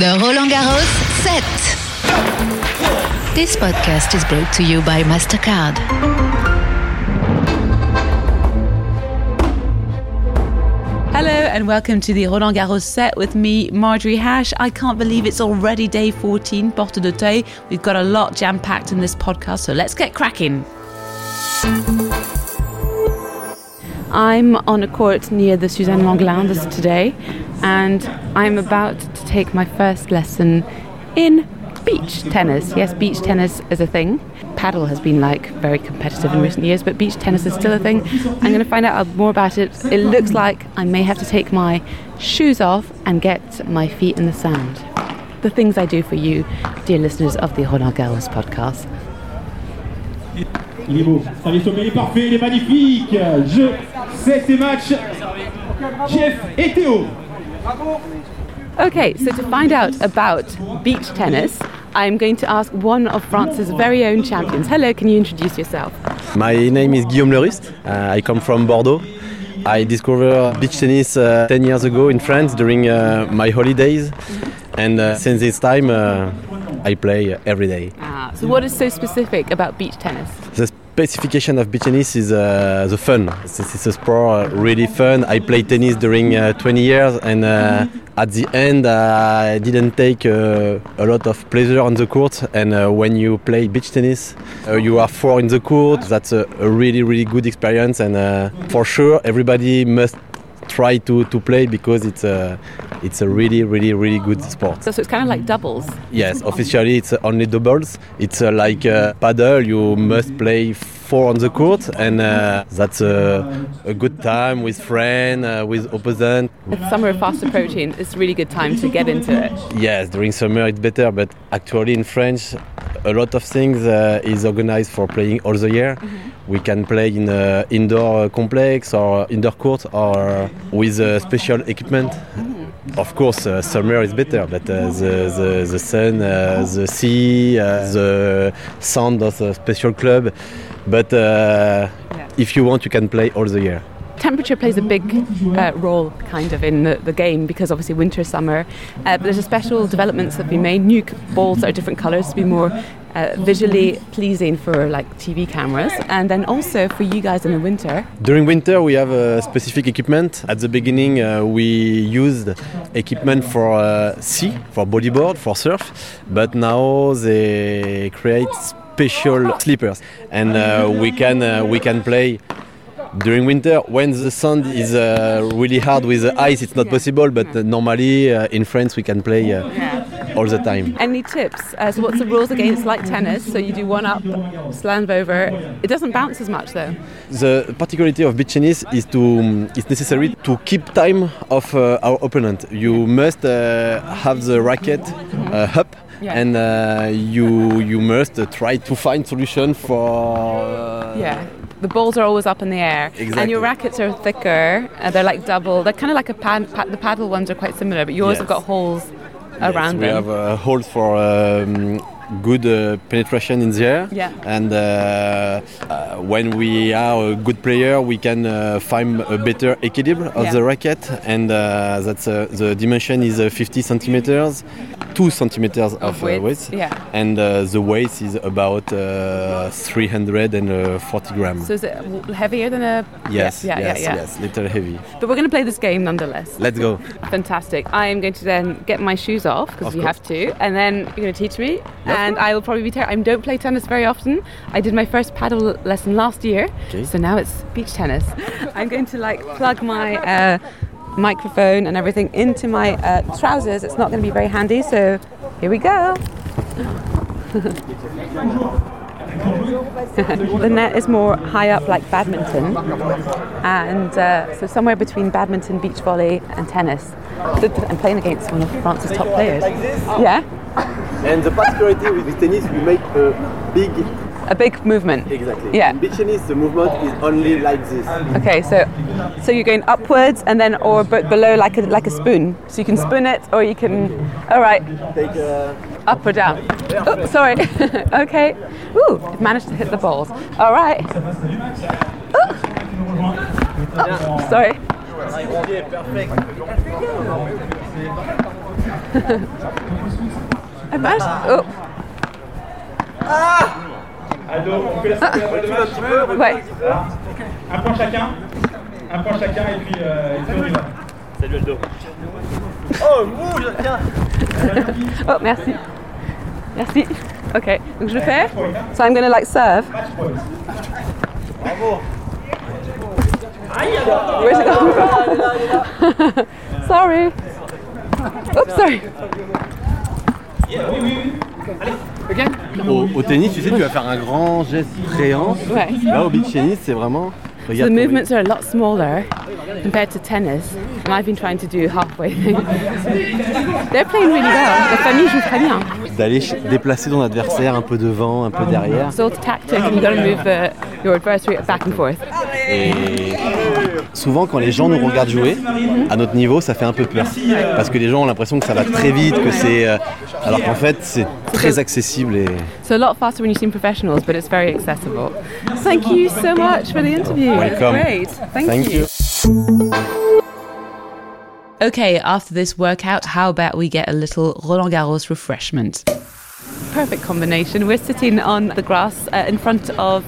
The Roland Garros set. This podcast is brought to you by MasterCard. Hello and welcome to the Roland Garros set with me, Marjorie Hash. I can't believe it's already day 14, Porte de. We've got a lot jam packed in this podcast, so let's get cracking. I'm on a court near the Suzanne this today, and I'm about to take my first lesson in beach tennis. Yes, beach tennis is a thing. Paddle has been like very competitive in recent years, but beach tennis is still a thing. I'm going to find out more about it. It looks like I may have to take my shoes off and get my feet in the sand. The things I do for you, dear listeners of the Roland Garros podcast. Il est beau. Service au il est parfait, il est magnifique. Jeu, 7 et match. Jeff et Théo. Okay, so to find out about beach tennis, I'm going to ask one of France's very own champions. Hello, can you introduce yourself? My name is Guillaume Lerust. Uh, I come from Bordeaux. I discovered beach tennis uh, 10 years ago in France during uh, my holidays. And uh, since this time, uh, I play every day. Ah, so what is so specific about beach tennis? The specification of beach tennis is uh, the fun. Is a sport really fun. I played tennis during uh, 20 years, and uh, at the end, uh, I didn't take uh, a lot of pleasure on the court. And when you play beach tennis, you are four in the court. That's a, a really, really good experience, and for sure, everybody must try to, to play because it's a it's a really, really, really good sport. So, so it's kind of like doubles. Yes, officially it's only doubles. It's uh, like uh, paddle. You must play four on the court, and uh, that's a, a good time with friend, uh, with opponent. With summer fast approaching, it's a really good time to get into it. Yes, during summer it's better, but actually in French, a lot of things uh, is organized for playing all the year. We can play in uh, indoor complex or indoor court or with uh, special equipment. Of course, uh, summer is better, but uh, the, the, the sun, uh, the sea, uh, the sound of a special club. But uh, if you want, you can play all the year. Temperature plays a big uh, role, kind of, in the, the game because obviously winter, summer. Uh, but there's a special developments that have been made. New balls that are different colours to be more uh, visually pleasing for like TV cameras, and then also for you guys in the winter. During winter, we have a specific equipment. At the beginning, uh, we used equipment for uh, sea, for bodyboard, for surf, but now they create special slippers, and uh, we can uh, we can play. During winter, when the sun is uh, really hard with the ice, it's not possible. But uh, normally uh, in France, we can play uh, all the time. Any tips? Uh, so, what's the rules against like tennis, so you do one up, slam over. It doesn't bounce as much though. The particularity of beach tennis is to um, it's necessary to keep time of uh, our opponent. You must uh, have the racket uh, up, Yeah. and uh, you you must uh, try to find solution for. Uh, Yeah. The balls are always up in the air, and your rackets are thicker. Uh, they're like double. They're kind of like a pad, pad. The paddle ones are quite similar, but yours have got holes yes, around we them. have uh, holes for um, good uh, penetration in the air. Yeah. And uh, uh, when we are a good player, we can uh, find a better equilibre of Yeah. the racket, and uh, that's uh, the dimension is uh, 50 centimeters, two centimeters of, uh, width, width, yeah. and uh, the weight is about uh, 340 grams. So is it heavier than a? yes, Yeah, yes, yeah, yeah. yes, little heavy. But we're going to play this game nonetheless. Let's go. Fantastic. I am going to then get my shoes off because Of you have to, and then you're going to teach me, and I will probably be terrible. I don't play tennis very often. I did my first paddle lesson last year, Okay. so now it's beach tennis. I'm going to like plug my uh, microphone and everything into my uh, trousers. It's not going to be very handy, so here we go. the net is more high up like badminton and uh, so somewhere between badminton, beach volley and tennis. I'm playing against one of France's top players. Yeah, And the particularity with tennis, we make a big. a big movement. Exactly. Yeah. beach tennis, the movement is only like this. Okay, so so you're going upwards and then or but below like a like a spoon. So you can spoon it or you can. All right, Take. Uh, up or down. Oh, sorry. okay. Ooh, I've managed to hit the balls. All right. Ooh. Oh, sorry. I bet. Oh, Ado, on fait la séquence de match. ouais. Un point chacun. Un point chacun et puis, euh, et puis on y va. Oh, merci. Merci. Ok, donc je le fais. So I'm gonna like serve. Where's it going? sorry. Oops, sorry. Au, au tennis, tu sais, tu vas faire un grand geste préant. Ouais. Là, au beach tennis, c'est vraiment. The Regarde. ton- movements are a lot smaller compared to tennis, and I've been trying to do halfway things. They're playing really well. La famille joue très bien. D'aller déplacer ton adversaire un peu devant, un peu derrière. It's all tactic, and you got to move the, your adversary back and forth. Et souvent, quand les gens nous regardent jouer, à notre niveau, ça fait un peu peur. Parce que les gens ont l'impression que ça va très vite, que c'est. euh, Alors qu'en fait, c'est très accessible et. So a lot faster when you see professionals, but it's very accessible. Thank you so much for the interview. Welcome. Great. Thank, Thank you. Okay, after this workout, how about we get a little Roland Garros refreshment? Perfect combination. We're sitting on the grass uh, in front of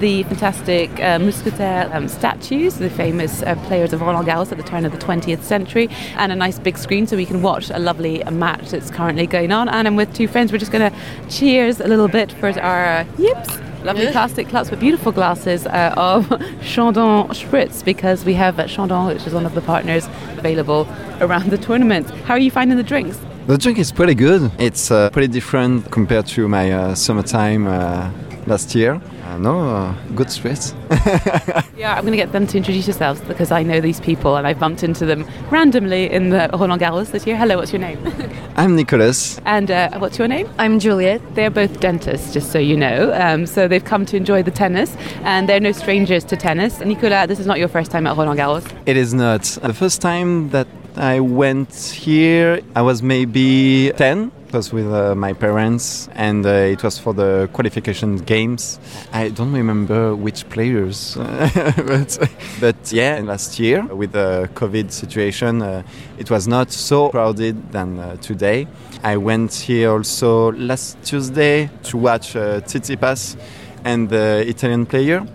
the fantastic uh, Mousquetaire um, statues, the famous uh, players of Roland Garros at the turn of the 20th century, and a nice big screen so we can watch a lovely match that's currently going on. And I'm with two friends. We're just going to cheers a little bit for our uh, yips. Lovely plastic cups with beautiful glasses uh, of Chandon Spritz because we have uh, Chandon, which is one of the partners available around the tournament. How are you finding the drinks? The drink is pretty good. It's uh, pretty different compared to my uh, summertime uh, last year. No, uh, good spirits. Yeah, I'm going to get them to introduce yourselves because I know these people and I've bumped into them randomly in the Roland Garros this year. Hello, what's your name? I'm Nicholas. and uh, what's your name? I'm Juliet. They're both dentists, just so you know. Um, so they've come to enjoy the tennis and they're no strangers to tennis. Nicolas, this is not your first time at Roland Garros. It is not. The first time that I went here, I was maybe 10. It was with uh, my parents, and uh, it was for the qualification games. I don't remember which players, but, but yeah, last year with the COVID situation, uh, it was not so crowded than uh, today. I went here also last Tuesday to watch uh, Tsitsipas and the Italian player,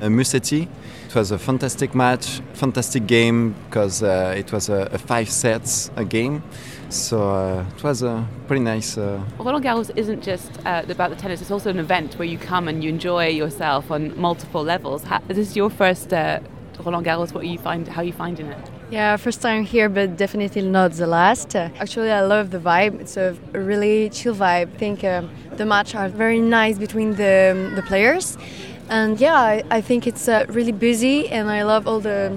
uh, Musetti. It was a fantastic match, fantastic game because uh, it was a, a five sets a game. So uh, it was a pretty nice. Uh, Roland Garros isn't just uh, about the tennis, it's also an event where you come and you enjoy yourself on multiple levels. Ha- is this your first uh, Roland Garros? What are you find, how are you finding it? Yeah, first time here, but definitely not the last. Uh, actually, I love the vibe. It's a really chill vibe. I think um, the match are very nice between the, the players, and yeah, I, I think it's uh, really busy, and I love all the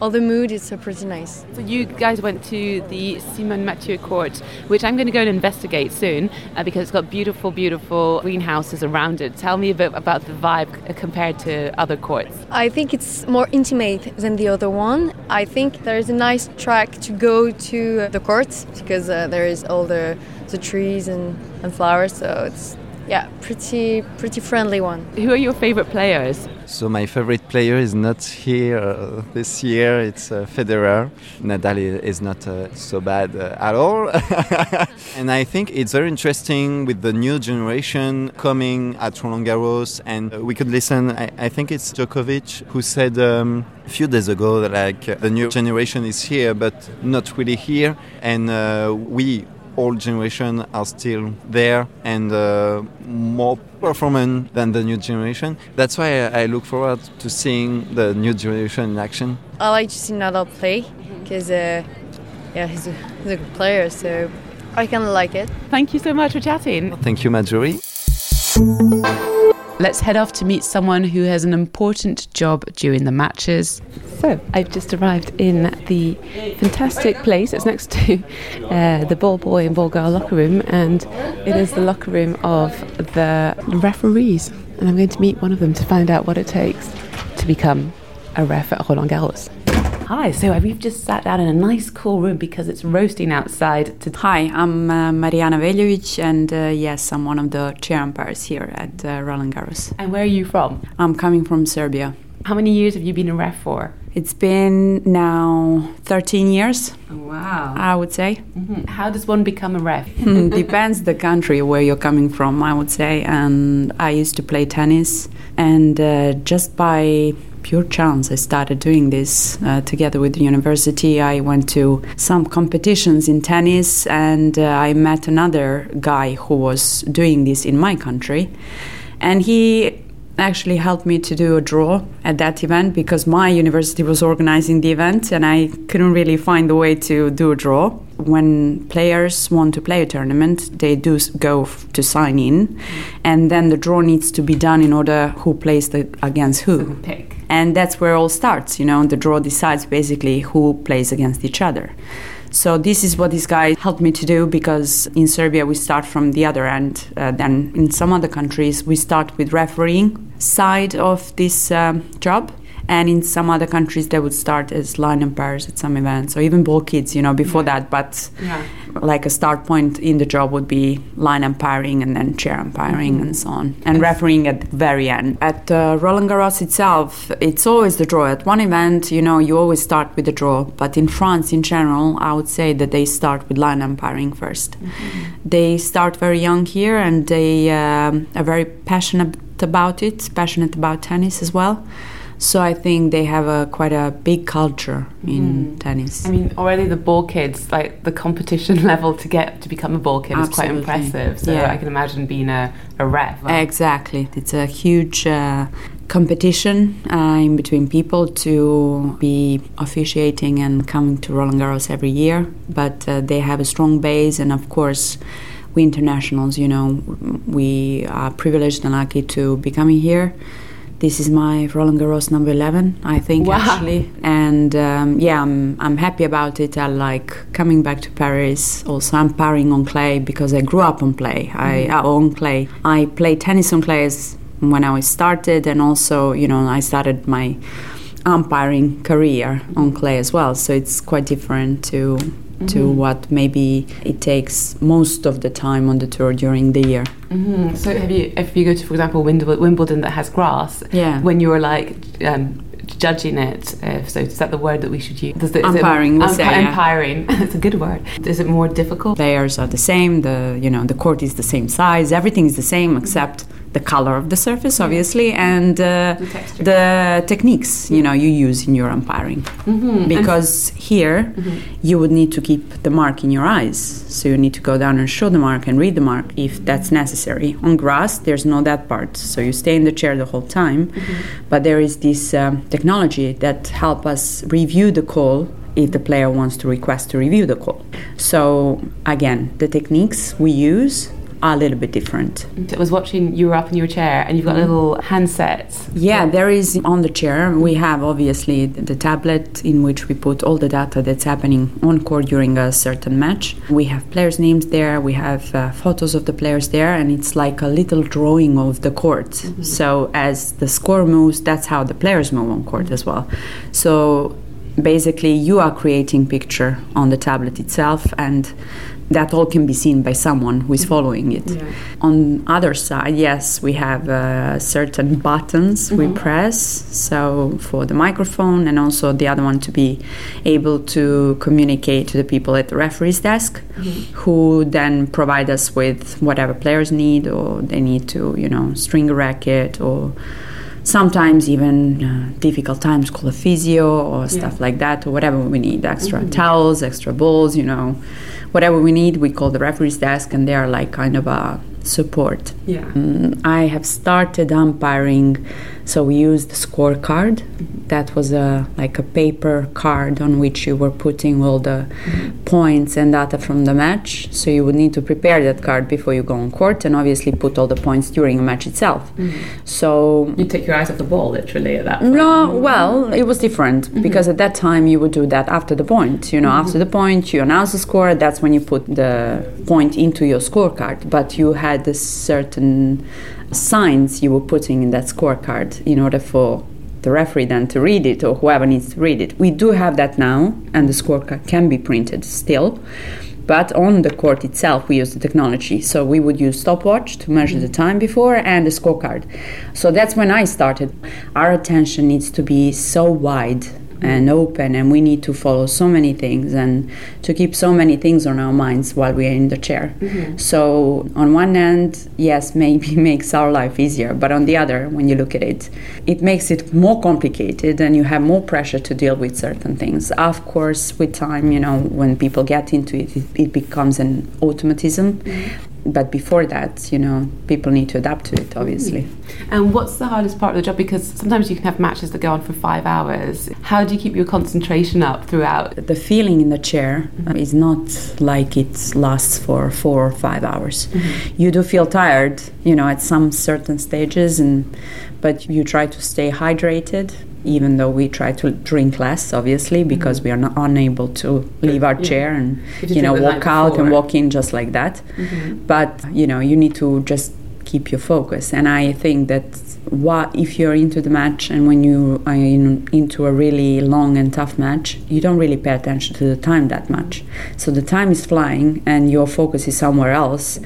all the mood. is uh, pretty nice. So you guys went to the Simonne Mathieu court, which I'm going to go and investigate soon uh, because it's got beautiful, beautiful greenhouses around it. Tell me a bit about the vibe compared to other courts. I think it's more intimate than the other one. I think there is a nice track to go to the court because uh, there is all the the trees and, and flowers. So it's yeah, pretty pretty friendly one. Who are your favorite players? So my favorite player is not here uh, this year. It's uh, Federer. Nadal is not uh, so bad uh, at all. and I think it's very interesting with the new generation coming at Roland Garros. And uh, we could listen. I, I think it's Djokovic who said um, a few days ago that like the new generation is here, but not really here. And uh, we old generation are still there and uh, more performant than the new generation. That's why I, I look forward to seeing the new generation in action. I like to see Nadal play because uh, yeah, he's a, he's a good player. So I kind of like it. Thank you so much for chatting. Thank you, Marjorie. Let's head off to meet someone who has an important job during the matches. So I've just arrived in the fantastic place. It's next to uh, the ball boy and ball girl locker room, and it is the locker room of the referees. And I'm going to meet one of them to find out what it takes to become a ref at Roland Garros. Hi, so we've just sat down in a nice cool room because it's roasting outside. To Hi, I'm uh, Marijana Veljovic, and uh, yes, I'm one of the chair umpires here at uh, Roland Garros. and where are you from? I'm coming from Serbia. How many years have you been a ref for? It's been now 13 years, Wow. I would say. How does one become a ref? Depends the country where you're coming from, I would say. And I used to play tennis, and uh, just by pure chance, I started doing this uh, together with the university. I went to some competitions in tennis, and uh, I met another guy who was doing this in my country, and he actually helped me to do a draw at that event because my university was organizing the event and I couldn't really find a way to do a draw. When players want to play a tournament, they do go to sign in, and then the draw needs to be done in order who plays the, against who. Pick. And that's where all starts, you know, the draw decides basically who plays against each other. So this is what this guy helped me to do because in Serbia we start from the other end. Uh, in some other countries we start with refereeing side of this um, job. And in some other countries, they would start as line umpires at some events, or even ball kids, you know, before that. But Yeah. like a start point in the job would be line umpiring and then chair umpiring and so on, and refereeing at the very end. At uh, Roland Garros itself, it's always the draw. At one event, you know, you always start with the draw, but in France, in general, I would say that they start with line umpiring 1st They start very young here, and they um, are very passionate about it, passionate about tennis as well. So I think they have a quite a big culture in tennis. I mean, already the ball kids, like the competition level to get to become a ball kid is quite impressive. So Yeah. I can imagine being a, a ref. Exactly. It's a huge uh, competition uh, in between people to be officiating and coming to Roland Garros every year. But uh, they have a strong base, and of course, we internationals, you know, we are privileged and lucky to be coming here. This is my Roland Garros number 11, I think, Wow. actually. And um, yeah, I'm, I'm happy about it. I like coming back to Paris. Also, I'm umpiring on clay because I grew up on clay. I uh, on clay. I played tennis on clay as- when I started, and also, you know, I started my umpiring career on clay as well. So it's quite different to to what maybe it takes most of the time on the tour during the year. Mhm. So have you, if you go to, for example, Wimbledon, Wimbledon that has grass, Yeah. when you were like um, judging it, uh, so is that the word that we should use? Does it, is it- Umpiring, we say, yeah. Umpiring, it's a good word. Is it more difficult? players are the same the you know the court is the same size everything is the same except the color of the surface obviously and uh, The the techniques you know you use in your umpiring. Mm-hmm. because here you would need to keep the mark in your eyes. So you need to go down and show the mark and read the mark if that's necessary. On grass there's no that part. So you stay in the chair the whole time. But there is this um, technology that help us review the call if the player wants to request to review the call. So again the techniques we use are a little bit different I was watching you were up in your chair and you've got little handsets. Yeah, there is on the chair. We have obviously the tablet in which we put all the data that's happening on court during a certain match. We have players' names there, we have uh, photos of the players there, and it's like a little drawing of the court. So as the score moves, that's how the players move on court as well. So basically, you are creating picture on the tablet itself and that all can be seen by someone who is following it. On other side, yes, we have uh, certain buttons we press. So for the microphone, and also the other one to be able to communicate to the people at the referee's desk, who then provide us with whatever players need, or they need to, you know, string a racket or sometimes even uh, difficult times call a physio or stuff like that or whatever we need extra towels extra balls you know whatever we need we call the referee's desk and they are like kind of a support Yeah. Mm, i have started umpiring so we used the scorecard that was a like a paper card on which you were putting all the points and data from the match so you would need to prepare that card before you go on court and obviously put all the points during a match itself mm-hmm. so You take your eyes off the ball, literally, at that point. no, well, it was different mm-hmm. because at that time you would do that after the point. You know, mm-hmm. after the point, you announce the score. That's when you put the point into your scorecard. But you had a certain signs you were putting in that scorecard in order for the referee then to read it or whoever needs to read it. We do have that now, and the scorecard can be printed still. But on the court itself, we use the technology. So we would use stopwatch to measure the time before and the scorecard. So that's when I started. Our attention needs to be so wide and open and we need to follow so many things and to keep so many things on our minds while we are in the chair. Mm-hmm. So on one hand yes maybe makes our life easier but on the other when you look at it it makes it more complicated and you have more pressure to deal with certain things. Of course with time you know when people get into it it, it becomes an automatism mm-hmm. But before that you know people need to adapt to it obviously hmm. And what's the hardest part of the job? Because sometimes you can have matches that go on for five hours. How do you keep your concentration up throughout? the feeling in the chair mm-hmm. is not like it lasts for four or five hours. Mm-hmm. You do feel tired, you know, at some certain stages, and but you try to stay hydrated. Even though we try to drink less, obviously, because we are not unable to leave our chair and you you know walk out and walk in just like that. But you know, you need to just keep your focus. And I think that what if you're into the match and when you are in, into a really long and tough match, you don't really pay attention to the time that much. So the time is flying and your focus is somewhere else.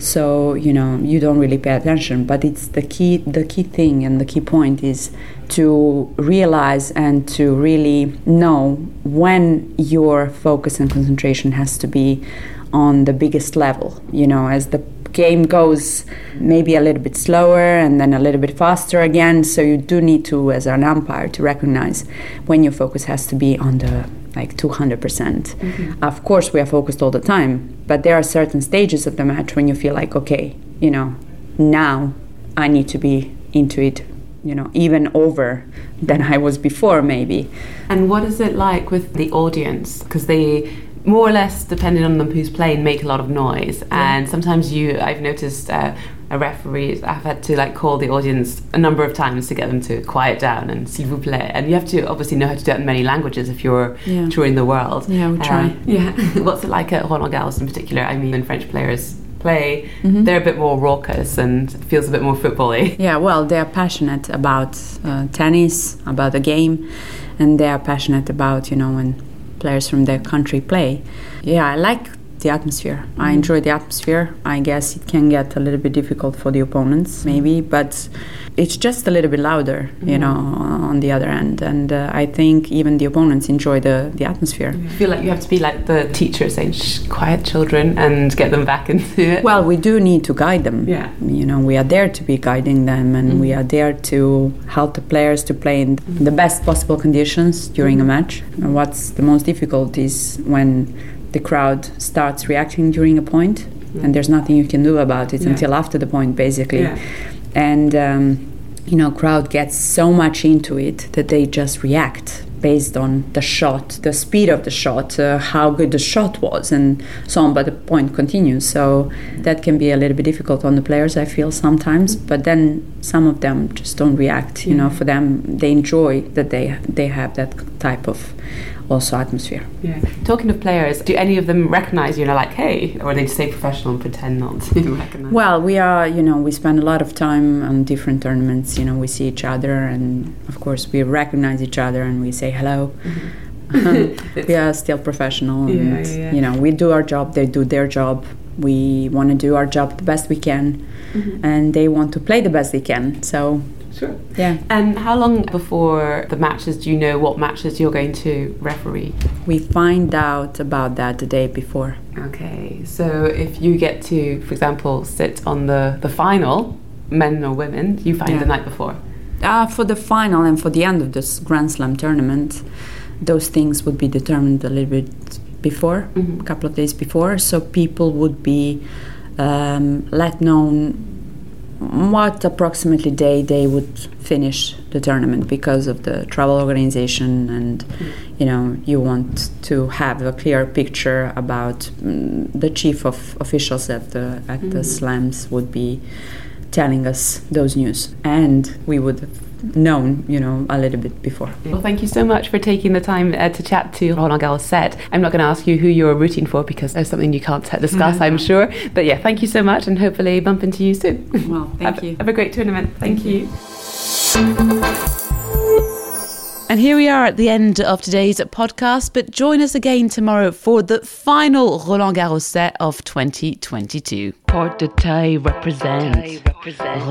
So you know you don't really pay attention, but it's the key. The key thing and the key point is to realize and to really know when your focus and concentration has to be on the biggest level. You know, as the game goes maybe a little bit slower and then a little bit faster again. So you do need to, as an umpire, to recognize when your focus has to be on the like 200%. percent Of course, we are focused all the time, but there are certain stages of the match when you feel like, okay, you know, now I need to be into it, you know, even over than I was before, maybe. And what is it like with the audience? Because they more or less, depending on them who's playing, make a lot of noise. And sometimes you, I've noticed. Uh, a referee, I've had to like call the audience a number of times to get them to quiet down and s'il vous plaît. And you have to obviously know how to do that in many languages if you're Yeah. touring the world. Yeah, we try. Um, yeah. What's it like at Roland Garros in particular? I mean, when French players play, Mm-hmm. they're a bit more raucous and feels a bit more football-y. Yeah, well, they are passionate about uh, tennis, about the game, and they are passionate about, you know, when players from their country play. Yeah, I like the atmosphere. I mm-hmm. enjoy the atmosphere. I guess it can get a little bit difficult for the opponents, mm-hmm. maybe, but it's just a little bit louder, you mm-hmm. know, on the other end. And uh, I think even the opponents enjoy the, the atmosphere. I feel like you have to be like the teacher saying, quiet children, and get them back into it. Well, we do need to guide them. Yeah. You know, we are there to be guiding them and we are there to help the players to play in the best possible conditions during a match. And what's the most difficult is when the crowd starts reacting during a point and there's nothing you can do about it Yeah. until after the point, basically. Yeah. And, um, you know, crowd gets so much into it that they just react based on the shot, the speed of the shot, uh, how good the shot was, and so on. But the point continues, so that can be a little bit difficult on the players. I feel sometimes, but then some of them just don't react. You know, for them, they enjoy that they they have that type of also atmosphere. Yeah. Talking of players, do any of them recognise you? and know, like, hey, or they just stay professional and pretend not to hmm. recognise? Well, we are, you know, we spend a lot of time on different tournaments. You know, we see each other, and of course, we recognize each other and we say hello. Mm-hmm. we are still professional, and yeah, yeah. you know, we do our job, they do their job. We want to do our job the best we can, mm-hmm. and they want to play the best they can. So, Sure. yeah, And how long before the matches do you know what matches you're going to referee? we find out about that the day before. Okay, so if you get to, for example, sit on the, the final, men or women, you find Yeah. the night before. Uh, for the final and for the end of this Grand Slam tournament, those things would be determined a little bit before, Mhm. a couple of days before, so people would be um, let known what approximately day they would finish the tournament because of the travel organization and you know you want to have a clear picture about mm, the chief of officials at the at the slams would be telling us those news. And we would known you know a little bit before Well, thank you so much for taking the time uh, to chat to Roland Garros set. I'm not going to ask you who you're rooting for because there's something you can't discuss, I'm sure. But yeah, thank you so much and hopefully bump into you soon. well thank have, you Have a great tournament. Thank, you. And here we are at the end of today's podcast, but join us again tomorrow for the final Roland Garros set of 2022. Porte d'Auteuil represent.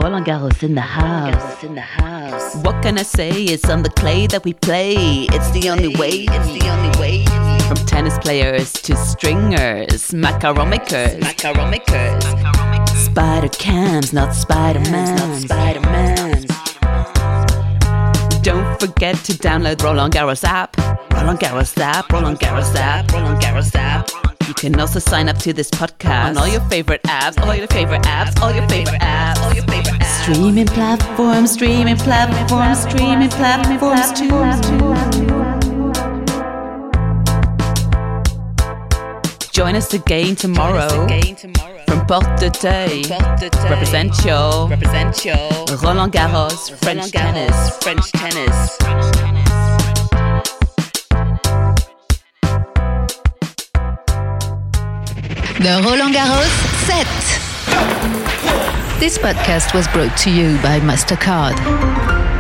Roland Garros in the house. In the house. What can I say? It's on the clay that we play. It's the only way. It's the only way. From tennis players to stringers, macaron makers, macaron makers. Spider cams, not Spider Man, not Spider Man. Don't forget to download Roland Garros app. Roland Garros app, Roland Garros app, Roland Garros app. You can also sign up to this podcast on all your favorite apps, all your favorite apps, all your favorite apps, all your favorite apps. Streaming platforms, streaming platforms, streaming platforms too. Join us again tomorrow. From Porte d'Auteuil. Represent your. Represent your. Roland Garros, French tennis. French tennis. The Roland Garros set. This podcast was brought to you by MasterCard.